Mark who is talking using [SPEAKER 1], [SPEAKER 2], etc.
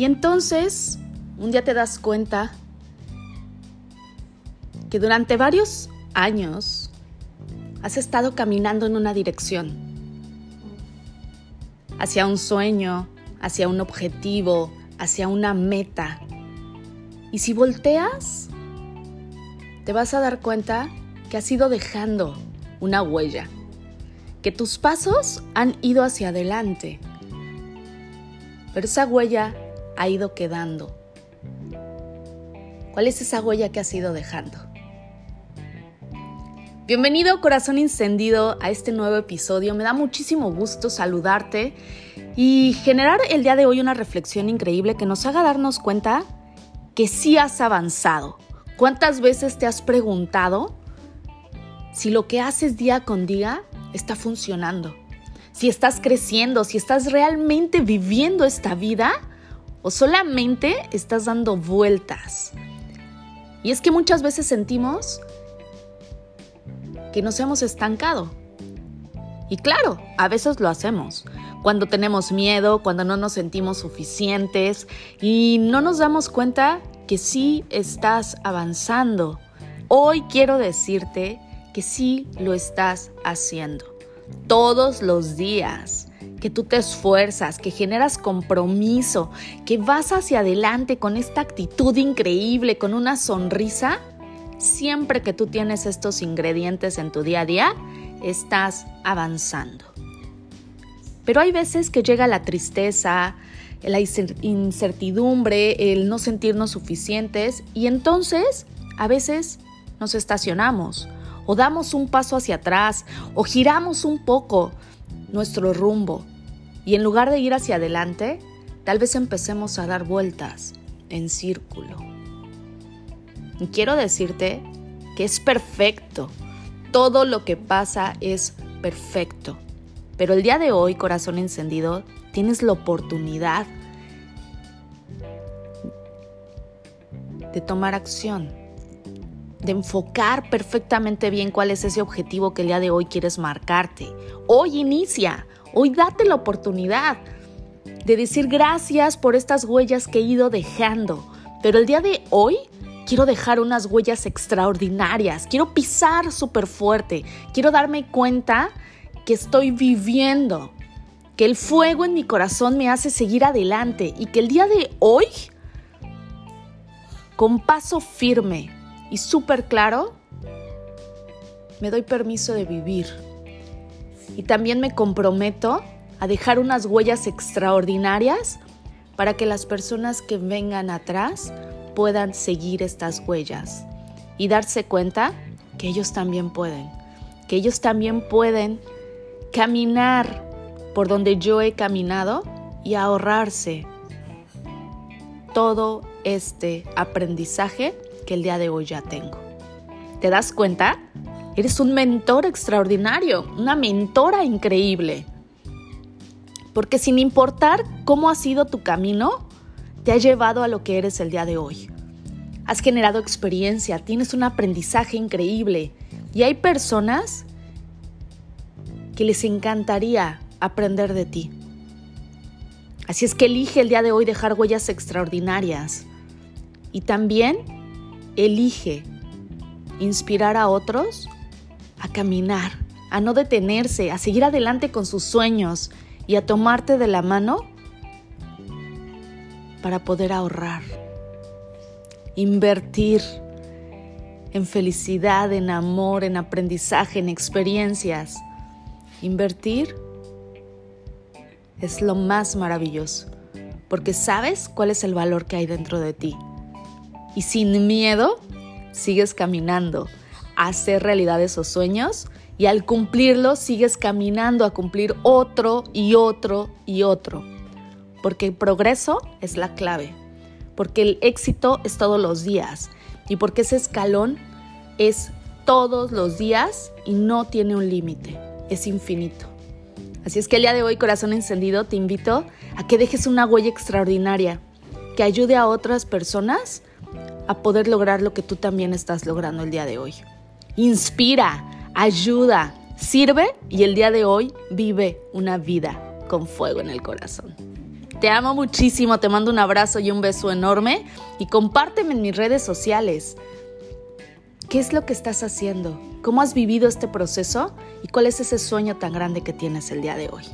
[SPEAKER 1] Y entonces, un día te das cuenta que durante varios años has estado caminando en una dirección, hacia un sueño, hacia un objetivo, hacia una meta. Y si volteas, te vas a dar cuenta que has ido dejando una huella, que tus pasos han ido hacia adelante, pero esa huella ha ido quedando. ¿Cuál es esa huella que has ido dejando? Bienvenido corazón encendido a este nuevo episodio. Me da muchísimo gusto saludarte y generar el día de hoy una reflexión increíble que nos haga darnos cuenta que sí has avanzado. ¿Cuántas veces te has preguntado si lo que haces día con día está funcionando? Si estás creciendo, si estás realmente viviendo esta vida o solamente estás dando vueltas. Y es que muchas veces sentimos que nos hemos estancado. Y claro, a veces lo hacemos. Cuando tenemos miedo, cuando no nos sentimos suficientes y no nos damos cuenta que sí estás avanzando. Hoy quiero decirte que sí lo estás haciendo. Todos los días que tú te esfuerzas, que generas compromiso, que vas hacia adelante con esta actitud increíble, con una sonrisa, siempre que tú tienes estos ingredientes en tu día a día, estás avanzando. Pero hay veces que llega la tristeza, la incertidumbre, el no sentirnos suficientes y entonces a veces nos estacionamos o damos un paso hacia atrás o giramos un poco nuestro rumbo y en lugar de ir hacia adelante, tal vez empecemos a dar vueltas en círculo. Y quiero decirte que es perfecto. Todo lo que pasa es perfecto. Pero el día de hoy, corazón encendido, tienes la oportunidad de tomar acción, de enfocar perfectamente bien cuál es ese objetivo que el día de hoy quieres marcarte. Hoy inicia, hoy date la oportunidad de decir gracias por estas huellas que he ido dejando. Pero el día de hoy quiero dejar unas huellas extraordinarias, quiero pisar súper fuerte, quiero darme cuenta que estoy viviendo, que el fuego en mi corazón me hace seguir adelante y que el día de hoy, con paso firme y súper claro, me doy permiso de vivir. Y también me comprometo a dejar unas huellas extraordinarias para que las personas que vengan atrás puedan seguir estas huellas y darse cuenta que ellos también pueden, que ellos también pueden caminar por donde yo he caminado y ahorrarse todo este aprendizaje que el día de hoy ya tengo. ¿Te das cuenta? Eres un mentor extraordinario, una mentora increíble. Porque sin importar cómo ha sido tu camino, te ha llevado a lo que eres el día de hoy. Has generado experiencia, tienes un aprendizaje increíble y hay personas que les encantaría aprender de ti. Así es que elige el día de hoy dejar huellas extraordinarias y también elige inspirar a otros a caminar, a no detenerse, a seguir adelante con sus sueños y a tomarte de la mano para poder ahorrar, invertir en felicidad, en amor, en aprendizaje, en experiencias. Invertir es lo más maravilloso, porque sabes cuál es el valor que hay dentro de ti. Y sin miedo, sigues caminando a hacer realidad esos sueños y al cumplirlos sigues caminando a cumplir otro y otro y otro porque el progreso es la clave, porque el éxito es todos los días y porque ese escalón es todos los días y no tiene un límite, es infinito. Así es que el día de hoy, corazón encendido, te invito a que dejes una huella extraordinaria que ayude a otras personas a poder lograr lo que tú también estás logrando el día de hoy. Inspira, ayuda, sirve y el día de hoy vive una vida con fuego en el corazón. Te amo muchísimo, te mando un abrazo y un beso enorme y compárteme en mis redes sociales. ¿Qué es lo que estás haciendo? ¿Cómo has vivido este proceso? ¿Y cuál es ese sueño tan grande que tienes el día de hoy?